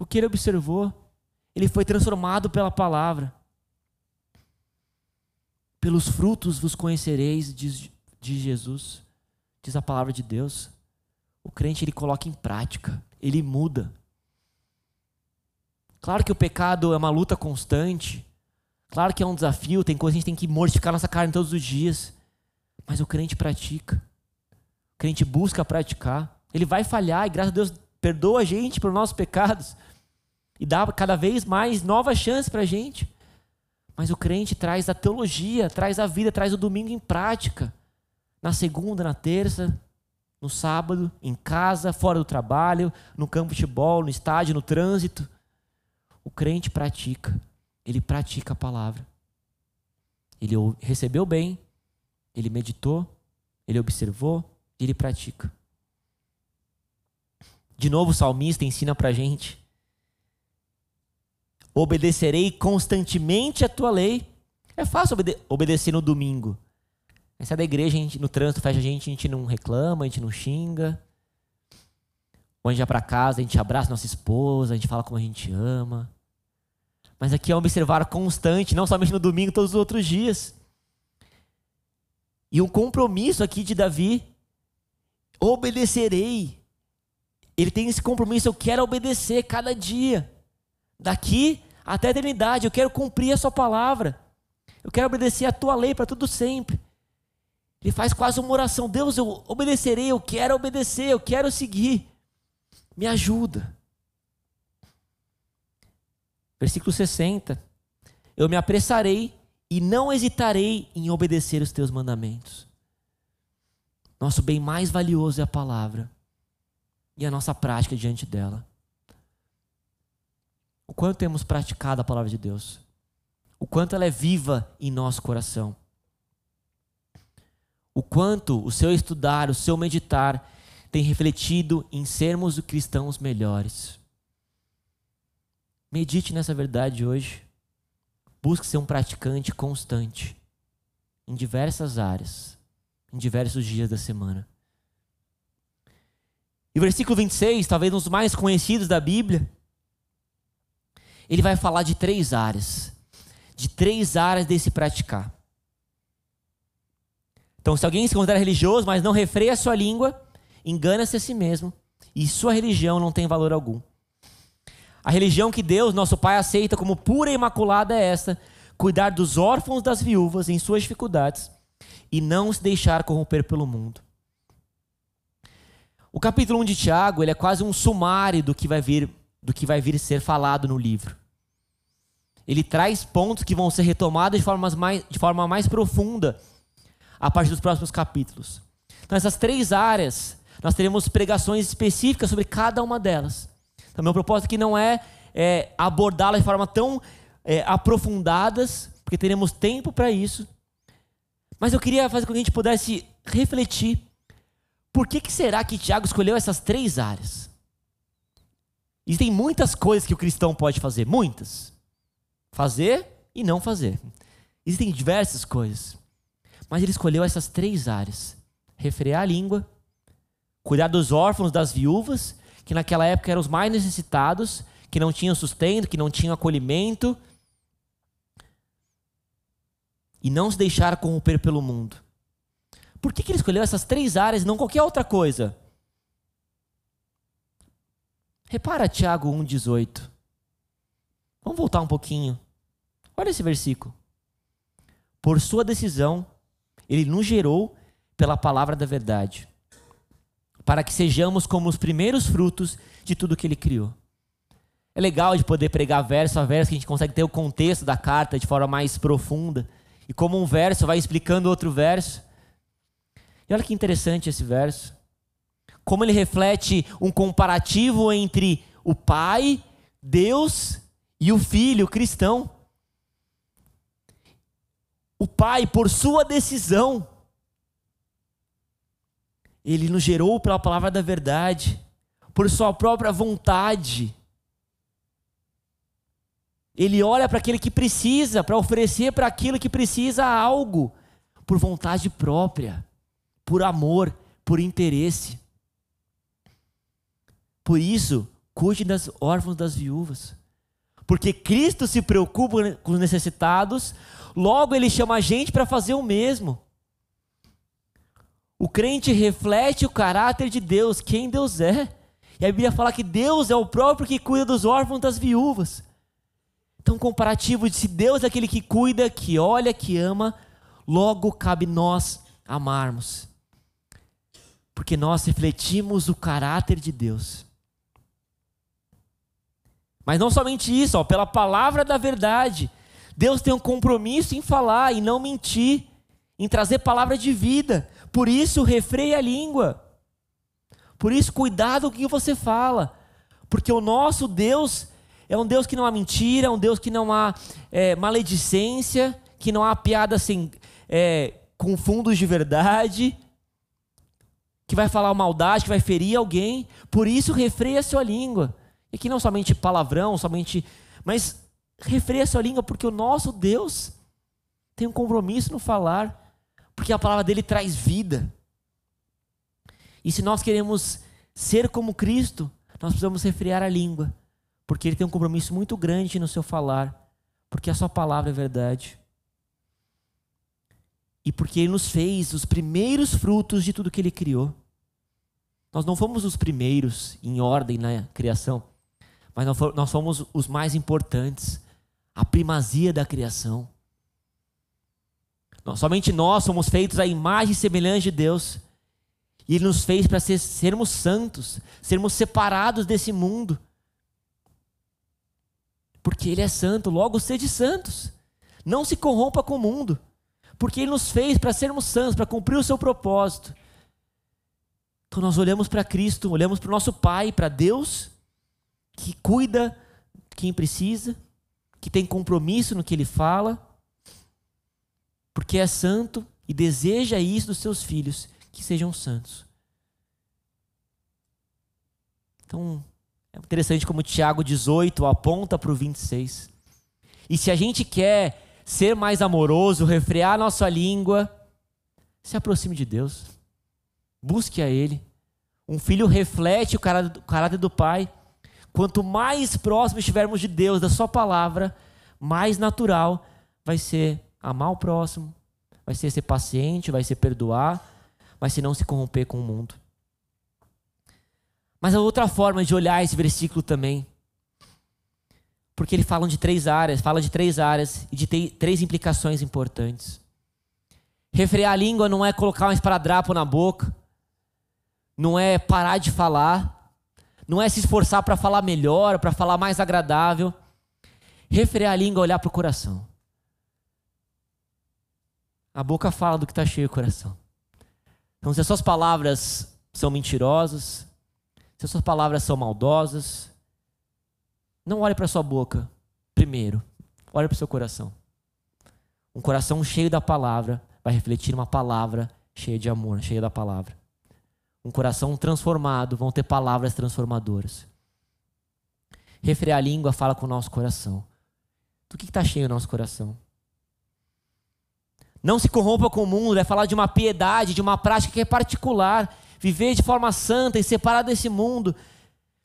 S2: o que ele observou. Ele foi transformado pela palavra. Pelos frutos vos conhecereis, diz, diz Jesus, diz a palavra de Deus. O crente, ele coloca em prática, ele muda. Claro que o pecado é uma luta constante. Claro que é um desafio, tem coisas que a gente tem que mortificar nossa carne todos os dias. Mas o crente pratica. O crente busca praticar. Ele vai falhar e graças a Deus perdoa a gente por nossos pecados. E dá cada vez mais novas chances para a gente. Mas o crente traz a teologia, traz a vida, traz o domingo em prática. Na segunda, na terça, no sábado, em casa, fora do trabalho, no campo de futebol, no estádio, no trânsito. O crente pratica, ele pratica a palavra. Ele recebeu bem, ele meditou, ele observou, ele pratica. De novo, o salmista ensina para gente obedecerei constantemente a tua lei. É fácil obede obedecer no domingo. Essa é da igreja, gente, no trânsito fecha a gente, a gente não reclama, a gente não xinga. Ou a gente vai para casa, a gente abraça nossa esposa, a gente fala como a gente ama. Mas aqui é observar constante, não somente no domingo, todos os outros dias. E um compromisso aqui de Davi: obedecerei. Ele tem esse compromisso, eu quero obedecer cada dia daqui até a eternidade. Eu quero cumprir a sua palavra. Eu quero obedecer a tua lei para tudo sempre. Ele faz quase uma oração: Deus, eu obedecerei, eu quero obedecer, eu quero seguir. Me ajuda. Versículo 60. Eu me apressarei e não hesitarei em obedecer os teus mandamentos. Nosso bem mais valioso é a palavra e a nossa prática diante dela o quanto temos praticado a palavra de Deus, o quanto ela é viva em nosso coração, o quanto o seu estudar, o seu meditar tem refletido em sermos cristãos melhores. Medite nessa verdade hoje. Busque ser um praticante constante em diversas áreas, em diversos dias da semana. E o versículo 26, talvez um dos mais conhecidos da Bíblia, ele vai falar de três áreas. De três áreas desse praticar. Então, se alguém se considera religioso, mas não refreia a sua língua, engana-se a si mesmo e sua religião não tem valor algum. A religião que Deus, nosso Pai, aceita como pura e imaculada é essa: cuidar dos órfãos das viúvas em suas dificuldades e não se deixar corromper pelo mundo. O capítulo 1 de Tiago ele é quase um sumário do que vai vir do que vai vir ser falado no livro ele traz pontos que vão ser retomados de, formas mais, de forma mais profunda a partir dos próximos capítulos. Então, essas três áreas, nós teremos pregações específicas sobre cada uma delas. Então, meu propósito aqui não é, é abordá-las de forma tão é, aprofundadas, porque teremos tempo para isso. Mas eu queria fazer com que a gente pudesse refletir. Por que, que será que Tiago escolheu essas três áreas? Existem muitas coisas que o cristão pode fazer, muitas. Fazer e não fazer. Existem diversas coisas. Mas ele escolheu essas três áreas: refrear a língua, cuidar dos órfãos, das viúvas, que naquela época eram os mais necessitados, que não tinham sustento, que não tinham acolhimento, e não se deixar corromper pelo mundo. Por que, que ele escolheu essas três áreas e não qualquer outra coisa? Repara Tiago 1,18. Vamos voltar um pouquinho. Olha esse versículo. Por sua decisão, ele nos gerou pela palavra da verdade, para que sejamos como os primeiros frutos de tudo que ele criou. É legal de poder pregar verso a verso, que a gente consegue ter o contexto da carta de forma mais profunda. E como um verso vai explicando outro verso. E olha que interessante esse verso. Como ele reflete um comparativo entre o Pai, Deus e o filho cristão. O pai, por sua decisão, ele nos gerou pela palavra da verdade, por sua própria vontade. Ele olha para aquele que precisa, para oferecer para aquilo que precisa algo, por vontade própria, por amor, por interesse. Por isso, cuide das órfãos das viúvas. Porque Cristo se preocupa com os necessitados, logo ele chama a gente para fazer o mesmo. O crente reflete o caráter de Deus, quem Deus é. E a Bíblia fala que Deus é o próprio que cuida dos órfãos das viúvas. Então, comparativo de se Deus é aquele que cuida, que olha, que ama, logo cabe nós amarmos. Porque nós refletimos o caráter de Deus. Mas não somente isso, ó, pela palavra da verdade. Deus tem um compromisso em falar e não mentir, em trazer palavra de vida. Por isso, refreia a língua. Por isso, cuidado com o que você fala. Porque o nosso Deus é um Deus que não há mentira, é um Deus que não há é, maledicência, que não há piada sem, é, com fundos de verdade, que vai falar maldade, que vai ferir alguém. Por isso, refreia a sua língua. E aqui não somente palavrão, somente. Mas refreia a sua língua, porque o nosso Deus tem um compromisso no falar, porque a palavra dele traz vida. E se nós queremos ser como Cristo, nós precisamos refrear a língua porque ele tem um compromisso muito grande no seu falar, porque a sua palavra é verdade. E porque ele nos fez os primeiros frutos de tudo que ele criou. Nós não fomos os primeiros em ordem na criação, mas nós fomos os mais importantes, a primazia da criação. somente nós somos feitos à imagem e semelhança de Deus. E Ele nos fez para ser, sermos santos, sermos separados desse mundo porque Ele é santo, logo sede santos. Não se corrompa com o mundo, porque Ele nos fez para sermos santos, para cumprir o seu propósito. Então nós olhamos para Cristo, olhamos para o nosso Pai, para Deus, que cuida quem precisa, que tem compromisso no que Ele fala, porque é santo e deseja isso dos seus filhos, que sejam santos. Então, é interessante como Tiago 18 aponta para o 26. E se a gente quer ser mais amoroso, refrear nossa língua, se aproxime de Deus. Busque a Ele. Um filho reflete o caráter do pai. Quanto mais próximo estivermos de Deus, da Sua palavra, mais natural vai ser amar o próximo, vai ser ser paciente, vai ser perdoar, vai ser não se corromper com o mundo. Mas há outra forma de olhar esse versículo também. Porque ele fala de três áreas, fala de três áreas e de três implicações importantes. Refrear a língua não é colocar um esparadrapo na boca, não é parar de falar, não é se esforçar para falar melhor, para falar mais agradável. Refrear a língua olhar para o coração. A boca fala do que está cheio o coração. Então, se as suas palavras são mentirosas, se as suas palavras são maldosas, não olhe para sua boca primeiro, olhe para o seu coração. Um coração cheio da palavra vai refletir uma palavra cheia de amor, cheia da palavra. Um coração transformado vão ter palavras transformadoras. Refrear a língua fala com o nosso coração. Do que está cheio o nosso coração? Não se corrompa com o mundo, é falar de uma piedade, de uma prática que é particular viver de forma santa e separado desse mundo,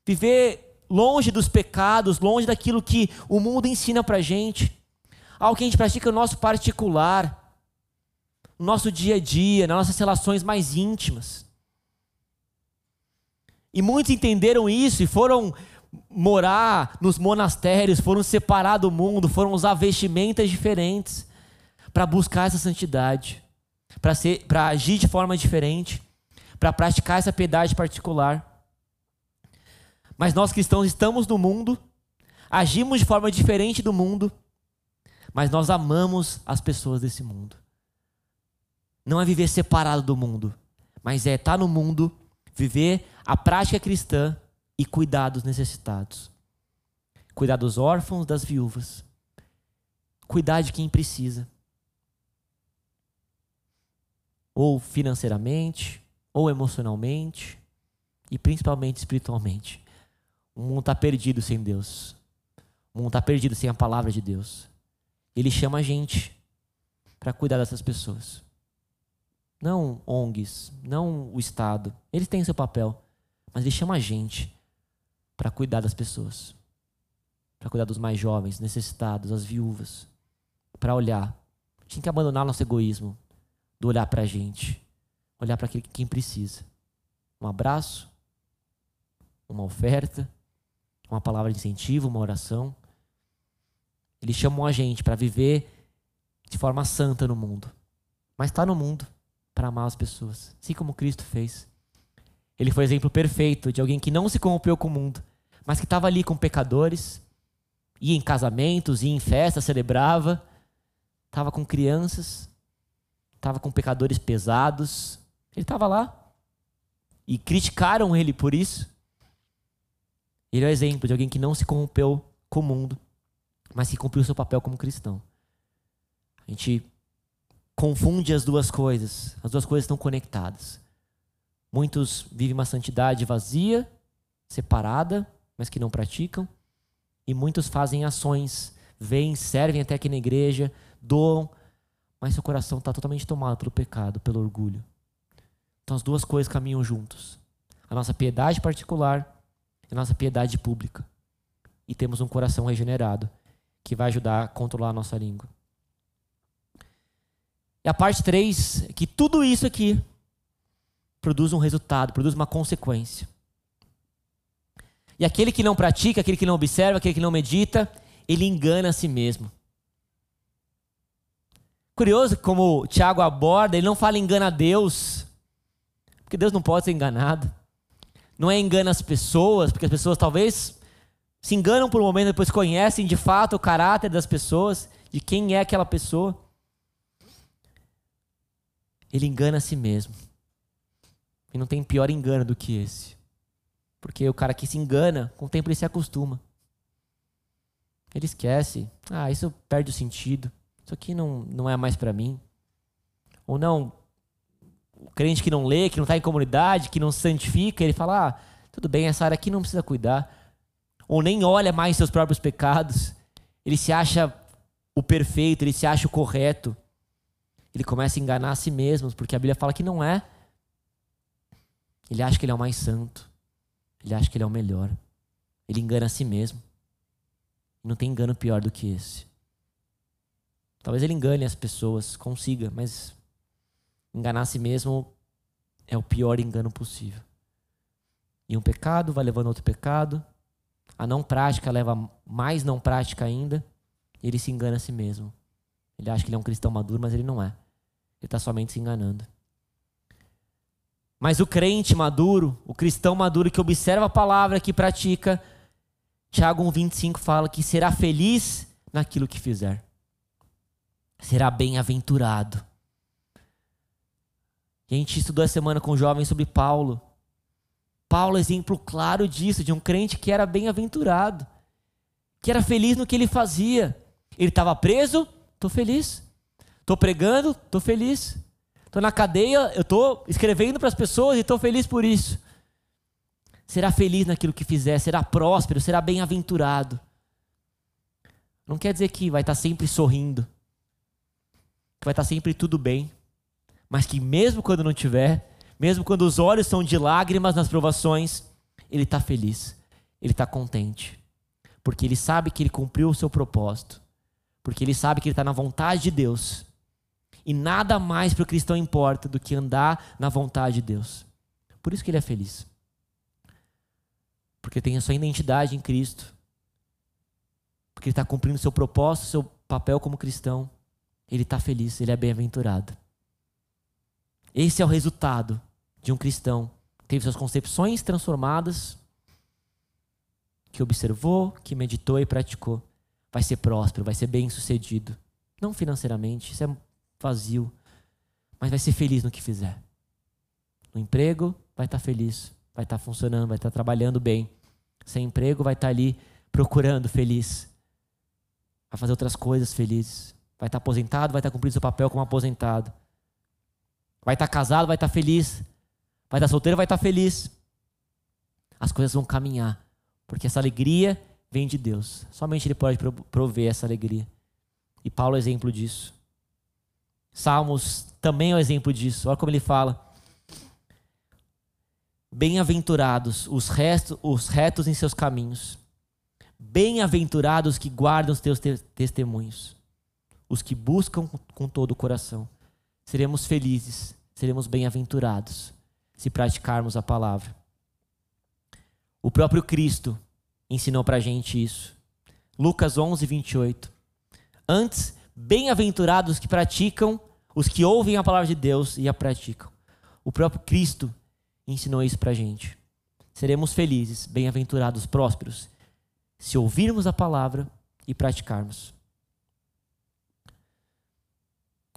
S2: viver longe dos pecados, longe daquilo que o mundo ensina para gente, algo que a gente pratica no nosso particular, no nosso dia a dia, nas nossas relações mais íntimas. E muitos entenderam isso e foram morar nos monastérios, foram separar do mundo, foram usar vestimentas diferentes para buscar essa santidade, para agir de forma diferente para praticar essa piedade particular. Mas nós cristãos estamos no mundo, agimos de forma diferente do mundo, mas nós amamos as pessoas desse mundo. Não é viver separado do mundo, mas é estar no mundo, viver a prática cristã e cuidar dos necessitados. Cuidar dos órfãos, das viúvas. Cuidar de quem precisa. Ou financeiramente, ou emocionalmente e principalmente espiritualmente. O mundo está perdido sem Deus. O mundo está perdido sem a palavra de Deus. Ele chama a gente para cuidar dessas pessoas. Não ONGs, não o Estado. Eles têm seu papel, mas ele chama a gente para cuidar das pessoas. Para cuidar dos mais jovens, necessitados, as viúvas. Para olhar. Tem que abandonar nosso egoísmo do olhar para a gente olhar para quem precisa. Um abraço, uma oferta, uma palavra de incentivo, uma oração. Ele chamou a gente para viver de forma santa no mundo. Mas está no mundo para amar as pessoas, assim como Cristo fez. Ele foi exemplo perfeito de alguém que não se corrompeu com o mundo, mas que estava ali com pecadores, ia em casamentos, ia em festas, celebrava, estava com crianças, estava com pecadores pesados. Ele estava lá. E criticaram ele por isso. Ele é o exemplo de alguém que não se corrompeu com o mundo, mas que cumpriu seu papel como cristão. A gente confunde as duas coisas. As duas coisas estão conectadas. Muitos vivem uma santidade vazia, separada, mas que não praticam. E muitos fazem ações, vêm, servem até aqui na igreja, doam, mas seu coração está totalmente tomado pelo pecado, pelo orgulho. Então as duas coisas caminham juntos. A nossa piedade particular e a nossa piedade pública. E temos um coração regenerado que vai ajudar a controlar a nossa língua. E a parte 3 é que tudo isso aqui produz um resultado, produz uma consequência. E aquele que não pratica, aquele que não observa, aquele que não medita, ele engana a si mesmo. Curioso como o Tiago aborda, ele não fala engana a Deus, porque Deus não pode ser enganado. Não é engana as pessoas, porque as pessoas talvez se enganam por um momento, depois conhecem de fato o caráter das pessoas, de quem é aquela pessoa ele engana a si mesmo. E não tem pior engano do que esse. Porque o cara que se engana, com o tempo ele se acostuma. Ele esquece. Ah, isso perde o sentido. Isso aqui não, não é mais para mim. Ou não, o crente que não lê, que não está em comunidade, que não se santifica, ele fala: ah, tudo bem, essa área aqui não precisa cuidar. Ou nem olha mais seus próprios pecados. Ele se acha o perfeito, ele se acha o correto ele começa a enganar a si mesmo, porque a Bíblia fala que não é. Ele acha que ele é o mais santo. Ele acha que ele é o melhor. Ele engana a si mesmo. Não tem engano pior do que esse. Talvez ele engane as pessoas, consiga, mas enganar a si mesmo é o pior engano possível. E um pecado vai levando outro pecado. A não prática leva mais não prática ainda. E ele se engana a si mesmo. Ele acha que ele é um cristão maduro, mas ele não é. Ele está somente se enganando. Mas o crente maduro, o cristão maduro que observa a palavra, que pratica, Tiago 1,25 fala que será feliz naquilo que fizer. Será bem-aventurado. a gente estudou essa semana com jovens sobre Paulo. Paulo é exemplo claro disso, de um crente que era bem-aventurado, que era feliz no que ele fazia. Ele estava preso, estou feliz. Estou pregando, estou feliz. Estou na cadeia, eu estou escrevendo para as pessoas e estou feliz por isso. Será feliz naquilo que fizer, será próspero, será bem-aventurado. Não quer dizer que vai estar sempre sorrindo, que vai estar sempre tudo bem, mas que mesmo quando não tiver, mesmo quando os olhos são de lágrimas nas provações, ele está feliz, ele está contente, porque ele sabe que ele cumpriu o seu propósito, porque ele sabe que ele está na vontade de Deus e nada mais para o cristão importa do que andar na vontade de Deus. Por isso que ele é feliz. Porque tem a sua identidade em Cristo. Porque ele está cumprindo seu propósito, seu papel como cristão. Ele está feliz, ele é bem-aventurado. Esse é o resultado de um cristão que teve suas concepções transformadas, que observou, que meditou e praticou. Vai ser próspero, vai ser bem-sucedido. Não financeiramente, isso é vazio, mas vai ser feliz no que fizer. No emprego, vai estar feliz, vai estar funcionando, vai estar trabalhando bem. Sem emprego, vai estar ali procurando feliz. Vai fazer outras coisas felizes. Vai estar aposentado, vai estar cumprindo seu papel como aposentado. Vai estar casado, vai estar feliz. Vai estar solteiro, vai estar feliz. As coisas vão caminhar, porque essa alegria vem de Deus. Somente Ele pode prover essa alegria. E Paulo é exemplo disso. Salmos também é um exemplo disso. Olha como ele fala. Bem-aventurados os, os retos em seus caminhos. Bem-aventurados que guardam os teus te testemunhos. Os que buscam com todo o coração. Seremos felizes, seremos bem-aventurados se praticarmos a palavra. O próprio Cristo ensinou para a gente isso. Lucas 11, 28. Antes, bem-aventurados que praticam, os que ouvem a palavra de Deus e a praticam. O próprio Cristo ensinou isso pra gente. Seremos felizes, bem-aventurados, prósperos, se ouvirmos a palavra e praticarmos.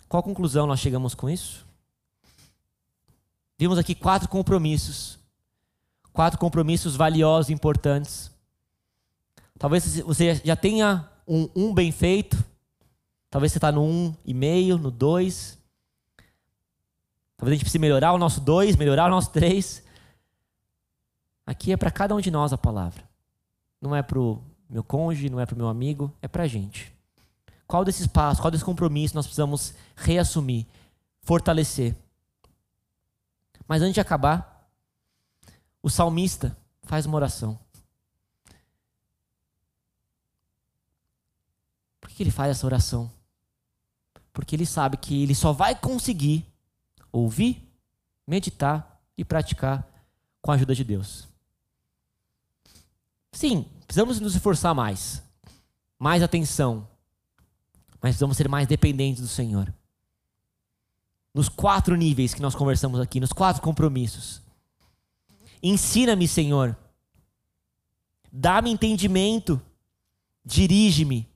S2: Qual conclusão nós chegamos com isso? Vimos aqui quatro compromissos. Quatro compromissos valiosos, importantes. Talvez você já tenha um, um bem feito. Talvez você está no um e meio, no dois. Talvez a gente precise melhorar o nosso dois, melhorar o nosso três. Aqui é para cada um de nós a palavra. Não é para o meu cônjuge, não é para o meu amigo, é para a gente. Qual desses passos, qual desses compromissos nós precisamos reassumir, fortalecer? Mas antes de acabar, o salmista faz uma oração. Por que ele faz essa oração? Porque ele sabe que ele só vai conseguir ouvir, meditar e praticar com a ajuda de Deus. Sim, precisamos nos esforçar mais, mais atenção, mas precisamos ser mais dependentes do Senhor. Nos quatro níveis que nós conversamos aqui, nos quatro compromissos. Ensina-me, Senhor. Dá-me entendimento. Dirige-me.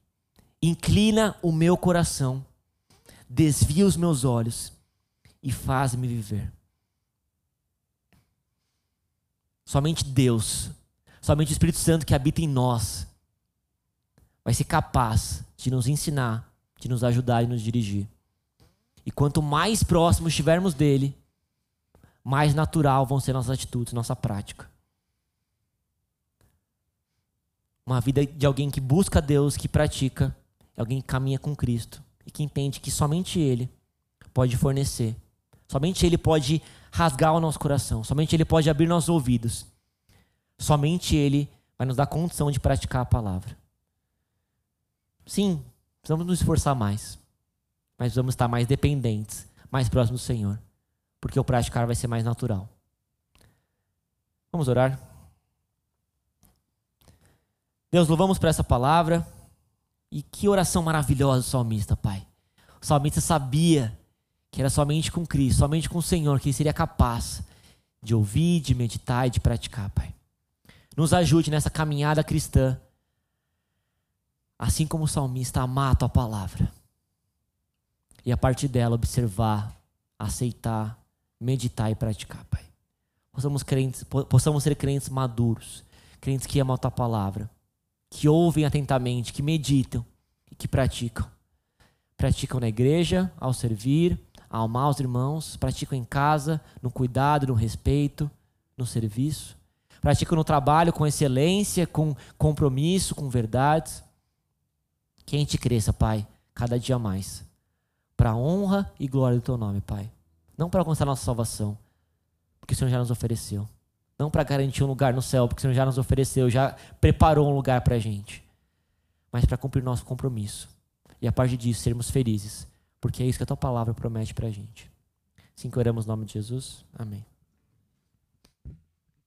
S2: Inclina o meu coração. Desvia os meus olhos e faz-me viver. Somente Deus, somente o Espírito Santo que habita em nós, vai ser capaz de nos ensinar de nos ajudar e nos dirigir. E quanto mais próximos estivermos dele, mais natural vão ser nossas atitudes, nossa prática. Uma vida de alguém que busca Deus, que pratica, é alguém que caminha com Cristo e que entende que somente Ele pode fornecer, somente Ele pode rasgar o nosso coração, somente Ele pode abrir nossos ouvidos, somente Ele vai nos dar condição de praticar a palavra. Sim, Precisamos nos esforçar mais. Mas precisamos estar mais dependentes, mais próximos do Senhor. Porque o praticar vai ser mais natural. Vamos orar? Deus, louvamos por essa palavra. E que oração maravilhosa o salmista, Pai. O salmista sabia que era somente com Cristo, somente com o Senhor que ele seria capaz de ouvir, de meditar e de praticar, Pai. Nos ajude nessa caminhada cristã assim como o salmista, amar a tua palavra. E a partir dela observar, aceitar, meditar e praticar, Pai. Possamos, crentes, possamos ser crentes maduros, crentes que amam a tua palavra, que ouvem atentamente, que meditam e que praticam. Praticam na igreja, ao servir, ao amar os irmãos, praticam em casa, no cuidado, no respeito, no serviço. Praticam no trabalho com excelência, com compromisso, com verdades que a gente cresça, Pai, cada dia mais. Para a honra e glória do Teu nome, Pai. Não para alcançar nossa salvação, porque o Senhor já nos ofereceu. Não para garantir um lugar no céu, porque o Senhor já nos ofereceu, já preparou um lugar para a gente. Mas para cumprir nosso compromisso. E a partir disso, sermos felizes. Porque é isso que a Tua palavra promete para a gente. Assim que oramos no nome de Jesus. Amém.